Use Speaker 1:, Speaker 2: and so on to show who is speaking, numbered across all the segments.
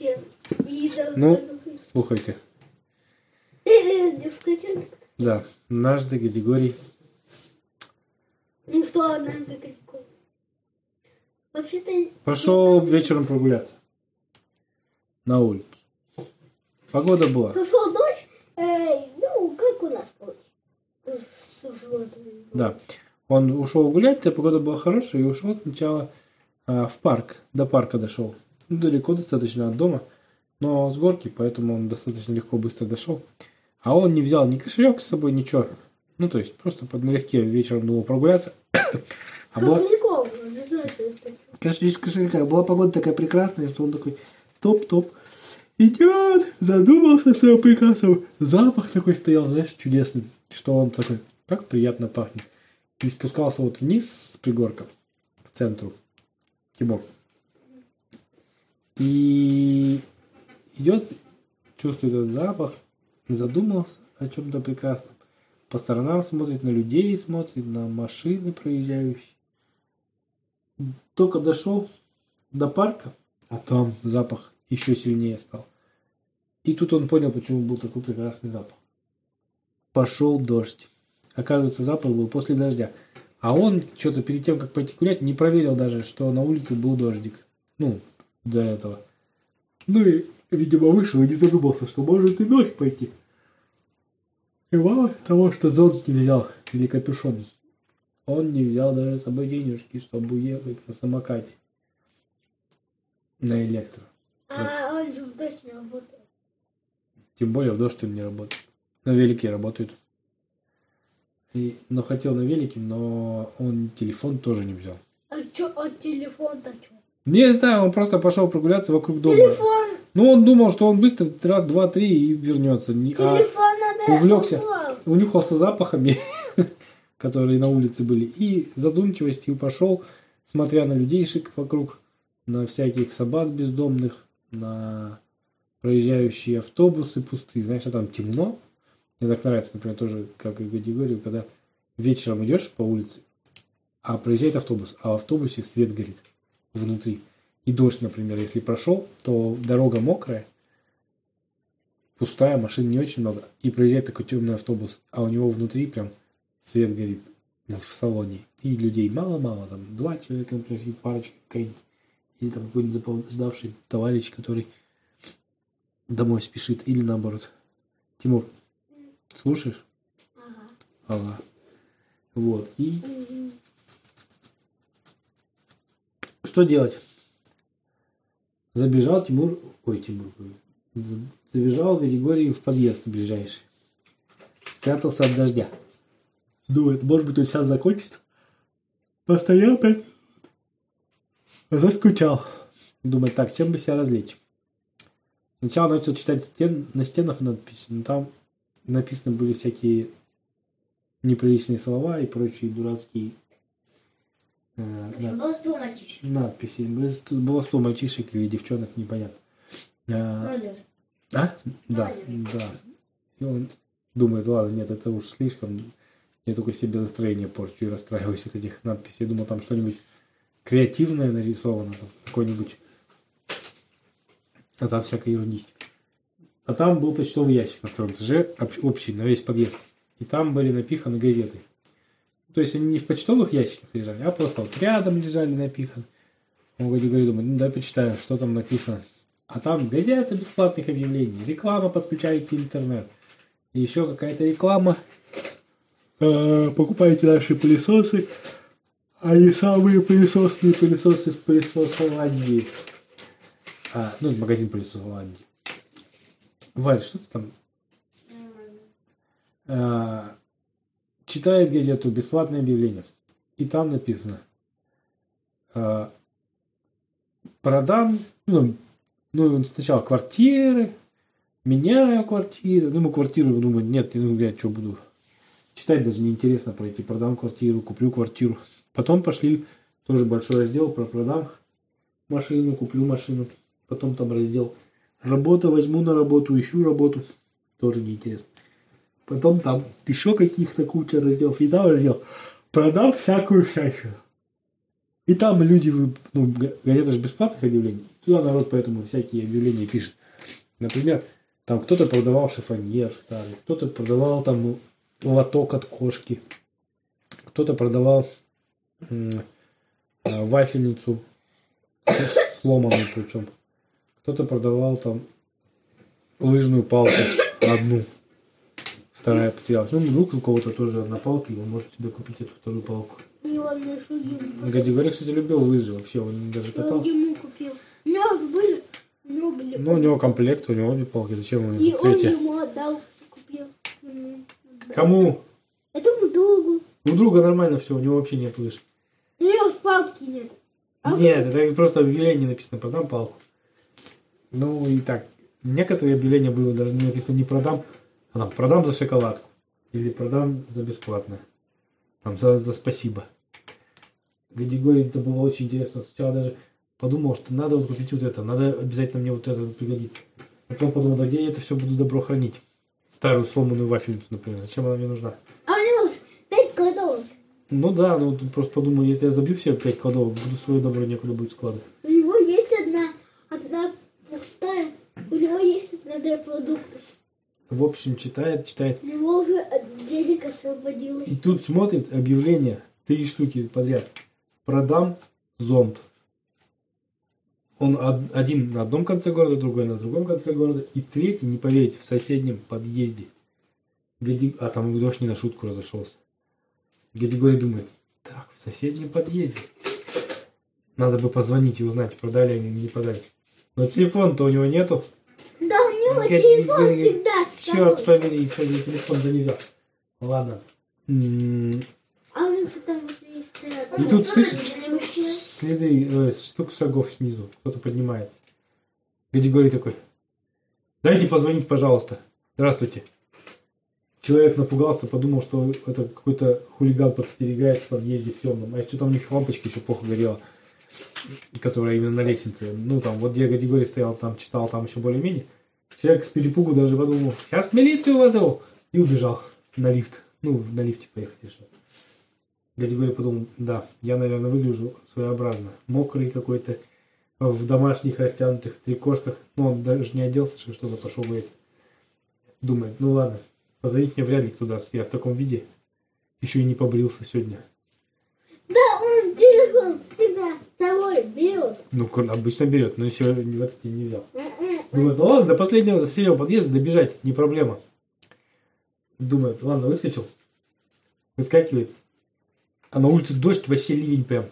Speaker 1: вообще.
Speaker 2: Ну. Слухайте.
Speaker 1: Э.
Speaker 2: Да, наш до категорий.
Speaker 1: Ну что, она такая. Вообще-то...
Speaker 2: Пошел вечером прогуляться. На улицу. Погода была.
Speaker 1: Пошел дождь, э, ну, как у нас получилось.
Speaker 2: Да. Он ушел гулять, а погода была хорошая, и ушел сначала а, в парк. До парка дошел. Ну, далеко достаточно от дома, но с горки, поэтому он достаточно легко, быстро дошел. А он не взял ни кошелек с собой, ничего. Ну, то есть, просто под налегке вечером думал прогуляться. А была, конечно, без кошелька. Была погода такая прекрасная, что он такой топ-топ. Идет, задумался своим прекрасным. Запах такой стоял, знаешь, чудесный. Что он такой, как приятно пахнет. И спускался вот вниз с пригорка, в центру. Тимур. И идет, чувствует этот запах, задумался о чем-то прекрасном. По сторонам смотрит, на людей смотрит, на машины проезжающие. Только дошел до парка, а там запах еще сильнее стал. И тут он понял, почему был такой прекрасный запах. Пошел дождь. Оказывается, запах был после дождя. А он что-то перед тем, как пойти гулять, не проверил даже, что на улице был дождик. Ну, до этого. Ну и, видимо, вышел и не задумался, что может и дождь пойти. И мало того, что зонт не взял, или капюшон, он не взял даже с собой денежки, чтобы уехать на самокате. На электро.
Speaker 1: А он же в дождь не работает.
Speaker 2: Тем более в дождь он не работает. На велике работает. И, но хотел на велике, но он телефон тоже не взял.
Speaker 1: А чё, а телефон-то чё?
Speaker 2: Не знаю, он просто пошел прогуляться вокруг дома.
Speaker 1: Телефон,
Speaker 2: Ну, он думал, что он быстро раз, два, три и вернется. Не- а
Speaker 1: телефон надо...
Speaker 2: увлёкся.
Speaker 1: углом.
Speaker 2: унюхался запахами, которые на улице были, и задумчивостью пошел, смотря на людейшек вокруг, на всяких собак бездомных, на проезжающие автобусы пустые. Знаешь, а там темно. Мне так нравится, например, тоже как и категорию, когда вечером идешь по улице, а проезжает автобус, а в автобусе свет горит внутри. И дождь, например, если прошел, то дорога мокрая, пустая, машин не очень много. И проезжает такой темный автобус, а у него внутри прям свет горит ну, в салоне. И людей мало-мало, там два человека, например, парочка какая-нибудь. Или там какой-нибудь запоздавший товарищ, который домой спешит. Или наоборот. Тимур, слушаешь?
Speaker 1: Ага.
Speaker 2: Ага. Вот. И. что делать? Забежал Тимур, ой, Тимур, забежал Григорий в подъезд ближайший. Спрятался от дождя. Думает, может быть, он сейчас закончится. Постоял пять минут. Заскучал. Думает, так, чем бы себя развлечь? Сначала начал читать стен, на стенах надписи, но там написаны были всякие неприличные слова и прочие дурацкие э, да,
Speaker 1: Баловство мальчишек.
Speaker 2: надписи. Было- Было 100 мальчишек или девчонок, непонятно. А,
Speaker 1: Молодежь.
Speaker 2: а? Да, да. И он думает, ладно, нет, это уж слишком. Я только себе настроение порчу и расстраиваюсь от этих надписей. Я думал, там что-нибудь креативное нарисовано, там, какой-нибудь. А там всякая ерундистика. А там был почтовый ящик на втором этаже, общ- общий, на весь подъезд. И там были напиханы газеты. То есть они не в почтовых ящиках лежали, а просто вот рядом лежали напиханы. Он говорит, говорит, думаю, ну дай почитаю, что там написано. А там газета бесплатных объявлений, реклама, подключайте интернет. И еще какая-то реклама. Э, Покупайте наши пылесосы. Они самые пылесосные пылесосы в пылесосоландии. А, ну, это магазин пылесосоландии. Валь, что ты там? Э, Читает газету «Бесплатное объявление». И там написано э, продам, ну, ну, сначала квартиры, меняю квартиры, ну, ему квартиру, думаю, нет, ну, я что буду читать, даже неинтересно пройти, продам квартиру, куплю квартиру. Потом пошли, тоже большой раздел про продам машину, куплю машину. Потом там раздел работа, возьму на работу, ищу работу, тоже неинтересно. Потом там еще каких-то куча разделов, и там раздел продам всякую всячину. И там люди, ну, газета же бесплатных объявлений. Туда народ поэтому всякие объявления пишет. Например, там кто-то продавал шифоньер, кто-то продавал там лоток от кошки, кто-то продавал а, вафельницу сломанную причем, кто-то продавал там лыжную палку одну, вторая потерялась. Ну, вдруг у кого-то тоже одна палка, и он может себе купить эту вторую палку.
Speaker 1: И он мне шугин.
Speaker 2: Гади говоря, кстати, любил лыжи вообще, он даже
Speaker 1: Я
Speaker 2: катался.
Speaker 1: ему купил. У него были, у него были.
Speaker 2: Ну, у него комплект, у него обе палки, зачем ему
Speaker 1: И он
Speaker 2: третья?
Speaker 1: ему отдал, купил.
Speaker 2: Кому?
Speaker 1: Этому другу.
Speaker 2: У друга нормально все, у него вообще нет лыж.
Speaker 1: У него палки нет. А
Speaker 2: Нет, это просто объявление написано, продам палку. Ну и так, некоторые объявления было даже написано не продам, а продам за шоколадку. Или продам за бесплатно. Там за, за спасибо. Категории это было очень интересно. Сначала даже подумал, что надо вот купить вот это, надо обязательно мне вот это пригодится. Потом подумал, да где я это все буду добро хранить? Старую сломанную вафельницу, например. Зачем она мне нужна?
Speaker 1: А у него пять кладовок.
Speaker 2: Ну да, ну тут просто подумал, если я забью все пять кладовок, буду свое добро некуда будет складывать.
Speaker 1: У него есть одна, одна пустая. У него есть одна для продуктов.
Speaker 2: В общем, читает, читает.
Speaker 1: Уже от денег освободилось.
Speaker 2: И тут смотрит объявление, три штуки подряд. Продам зонт. Он од- один на одном конце города, другой на другом конце города. И третий, не поверите, в соседнем подъезде. Гади- А там дождь не на шутку разошелся. Гадигорий думает, так, в соседнем подъезде. Надо бы позвонить и узнать, продали они или не продали. Но телефон-то у него нету.
Speaker 1: Да, у него телефон всегда с
Speaker 2: Черт побери, еще я телефон за не взял. Ладно.
Speaker 1: А э,
Speaker 2: И тут слышишь? Следы, э, стук шагов снизу. Кто-то поднимается. Григорий такой. Дайте позвонить, пожалуйста. Здравствуйте. Человек напугался, подумал, что это какой-то хулиган подстерегает в подъезде в темном. А еще там у них лампочка еще плохо горела. Которая именно на лестнице. Ну, там, вот где Григорий стоял, там читал, там еще более-менее. Человек с перепугу даже подумал, сейчас милицию вызову. И убежал на лифт. Ну, на лифте поехать решил. Григорий подумал, да, я, наверное, выгляжу своеобразно. Мокрый какой-то, в домашних растянутых трикошках. Ну, он даже не оделся, что что-то пошел гулять. Думает, ну ладно, позвонить мне вряд ли кто даст. Я в таком виде. Еще и не побрился сегодня.
Speaker 1: Да, он телефон всегда с собой берет.
Speaker 2: Ну, обычно берет, но еще в этот день не взял.
Speaker 1: М-м.
Speaker 2: Думает, ну ладно, до последнего, до соседнего подъезда добежать, не проблема. Думает, ладно, выскочил. Выскакивает. А на улице дождь, вообще ливень прям.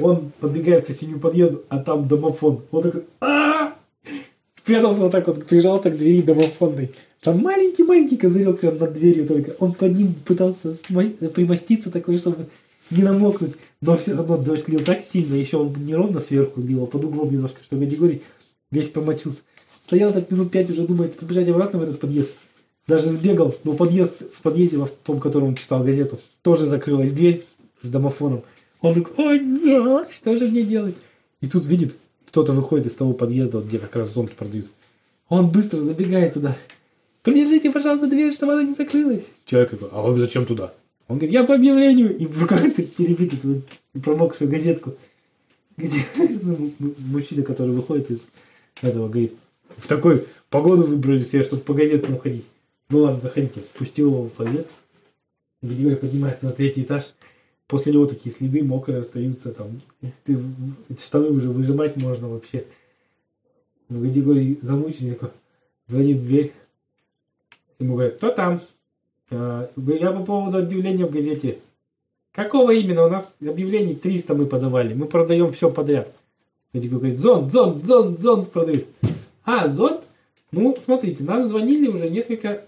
Speaker 2: Он подбегает к соседнему подъезду, а там домофон. Он такой, а Спрятался вот так вот, прижался к двери домофонной. Там маленький-маленький козырек прям над дверью только. Он под ним пытался примоститься такой, чтобы не намокнуть. Но все равно дождь лил так сильно, еще он не ровно сверху бил, а под углом немножко, что Гадигорий весь промочился. Стоял так минут пять уже, думает, побежать обратно в этот подъезд. Даже сбегал, но подъезд, в подъезде, в том, в котором он читал газету, тоже закрылась дверь с домофоном. Он такой, о нет, что же мне делать? И тут видит, кто-то выходит из того подъезда, вот где как раз зонт продают. Он быстро забегает туда. Придержите, пожалуйста, дверь, чтобы она не закрылась. Человек такой, а вы зачем туда? Он говорит, я по объявлению. И в руках теребит эту промокшую газетку. Где мужчина, который выходит из этого, говорит, в такой погоду выбрали себе, чтобы по газеткам ходить. Ну ладно, заходите. Пустил его в подъезд. Григорий поднимается на третий этаж. После него такие следы мокрые остаются. Там, ты, штаны уже выжимать можно вообще. Ну, Григорий замученный такой. Звонит в дверь. Ему говорят, кто там? «А, Я по поводу объявления в газете. Какого именно? У нас объявлений 300 мы подавали. Мы продаем все подряд. Григорий говорит, зонт, зонт, зонт, зонт продают. А, зонт? Ну, смотрите, нам звонили уже несколько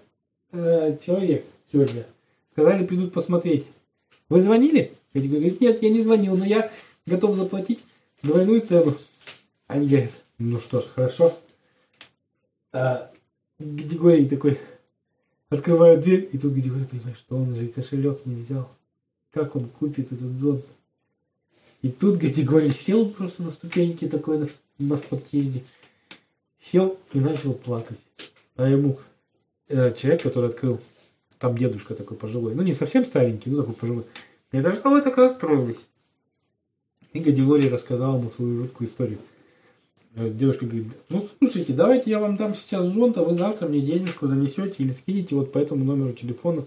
Speaker 2: э, человек сегодня. Сказали, придут посмотреть. Вы звонили? Эдди говорит, нет, я не звонил, но я готов заплатить двойную цену. Они говорят, ну что ж, хорошо. А, Григорий такой, открывают дверь, и тут Григорий понимает, что он же и кошелек не взял. Как он купит этот зонт? И тут Григорий сел просто на ступеньке такой на, на подъезде. Сел и начал плакать. А ему э, человек, который открыл, там дедушка такой пожилой, ну не совсем старенький, ну такой пожилой. Говорит, а что вы так расстроились? И Гадилорий рассказал ему свою жуткую историю. Э, Девушка говорит, ну слушайте, давайте я вам дам сейчас зонт, а вы завтра мне денежку занесете или скинете вот по этому номеру телефона,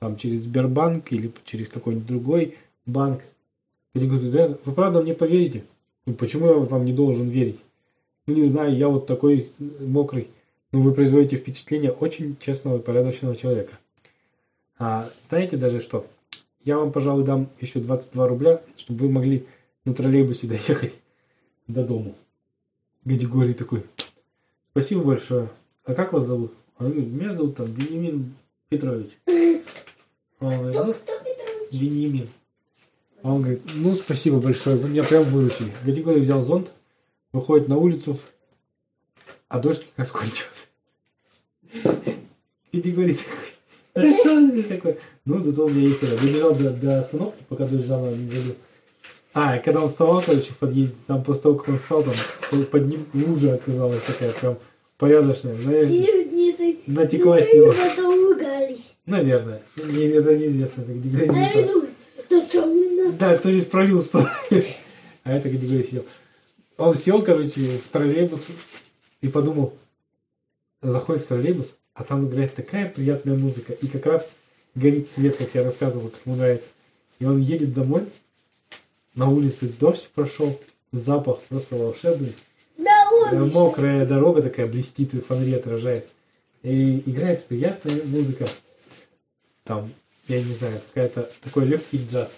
Speaker 2: там через Сбербанк или через какой-нибудь другой банк. Гадилорий говорит, вы правда мне поверите? Ну почему я вам не должен верить? Ну не знаю, я вот такой мокрый. Ну вы производите впечатление очень честного и порядочного человека. А знаете даже что? Я вам, пожалуй, дам еще 22 рубля, чтобы вы могли на троллейбусе доехать до дому. Гадигорий такой, спасибо большое. А как вас зовут? Он говорит, меня зовут там Вениамин Петрович. А Он говорит, ну? Вениамин. А он говорит, ну, спасибо большое, вы меня прям выручили. Гадигорий взял зонт, выходит на улицу, а дождь как раз кончился. Гадигорий такой, да что это такое? Ну, зато у меня есть это. Добежал до, до остановки, пока дождь заново не забил. А, когда он вставал, короче, в подъезде, там после того, как он встал, там под ним лужа оказалась такая прям порядочная, знаешь, натекла сила. Наверное. Не, это неизвестно, это
Speaker 1: именно?
Speaker 2: Да, кто здесь пролил что А это категория сел. Он сел, короче, в троллейбус и подумал, заходит в троллейбус, а там играет такая приятная музыка. И как раз горит свет, как я рассказывал, как ему нравится. И он едет домой, на улице дождь прошел, запах просто волшебный.
Speaker 1: Да, он.
Speaker 2: Мокрая дорога такая блестит и фонари отражает. И играет приятная музыка. Там, я не знаю, какая-то такой легкий джаз.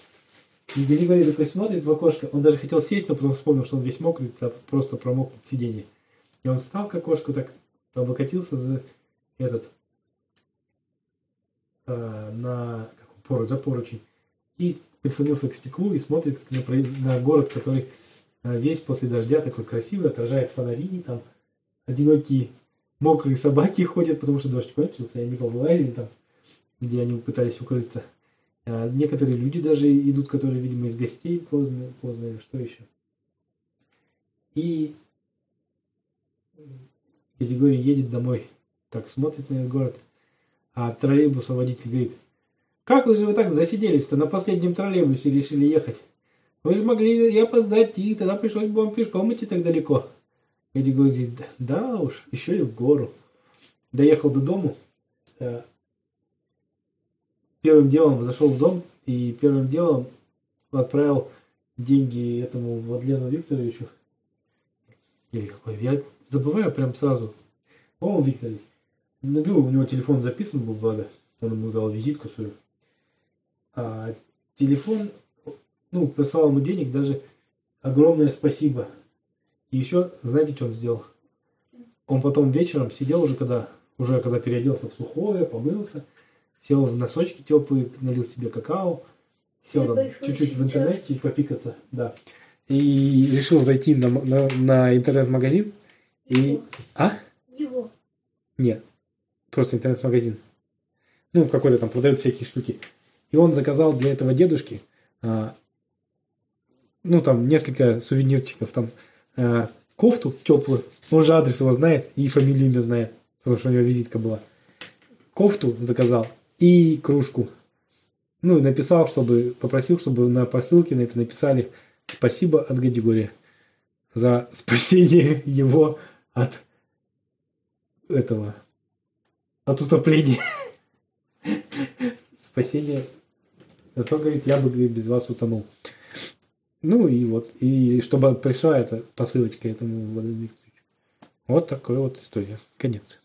Speaker 2: И Григорий такой смотрит в окошко. Он даже хотел сесть, но потом вспомнил, что он весь мокрый, просто промок от сиденья. И он встал к окошку, так облокотился за этот э, на как он, поруч, за поручень. И прислонился к стеклу и смотрит на, на город, который э, весь после дождя такой красивый, отражает фонари, там одинокие мокрые собаки ходят, потому что дождь кончился, и они там, где они пытались укрыться. А некоторые люди даже идут, которые, видимо, из гостей поздно, поздно что еще. И Григорий едет домой, так смотрит на этот город, а троллейбуса водитель говорит, как вы же вы так засиделись-то, на последнем троллейбусе решили ехать? Вы же могли и опоздать, и тогда пришлось бы вам пешком идти так далеко. Эдди говорит, да уж, еще и в гору. Доехал до дому, э, первым делом зашел в дом и первым делом отправил деньги этому Владлену Викторовичу. Или какой, я забываю прям сразу. По-моему, Викторович. Ну, у него телефон записан был, благо. Он ему дал визитку свою. А телефон, ну, прислал ему денег, даже огромное спасибо. И еще, знаете, что он сделал? Он потом вечером сидел уже, когда уже когда переоделся в сухое, помылся, сел в носочки теплые, налил себе какао, сел там чуть-чуть в интернете попикаться, да. И решил зайти на, на, на интернет-магазин. И...
Speaker 1: Его.
Speaker 2: А?
Speaker 1: Его.
Speaker 2: Нет. Просто интернет-магазин. Ну, какой-то там продают всякие штуки. И он заказал для этого дедушки, а, ну, там, несколько сувенирчиков. Там, а, кофту теплую. Он же адрес его знает и фамилию имя знает. Потому что у него визитка была. Кофту заказал и кружку. Ну, и написал, чтобы, попросил, чтобы на посылке на это написали спасибо от Гадигория за спасение его от этого, от утопления. Спасение. Зато, говорит, я бы, говорит, без вас утонул. Ну и вот, и чтобы пришла эта посылочка этому Владимиру. Вот такая вот история. Конец.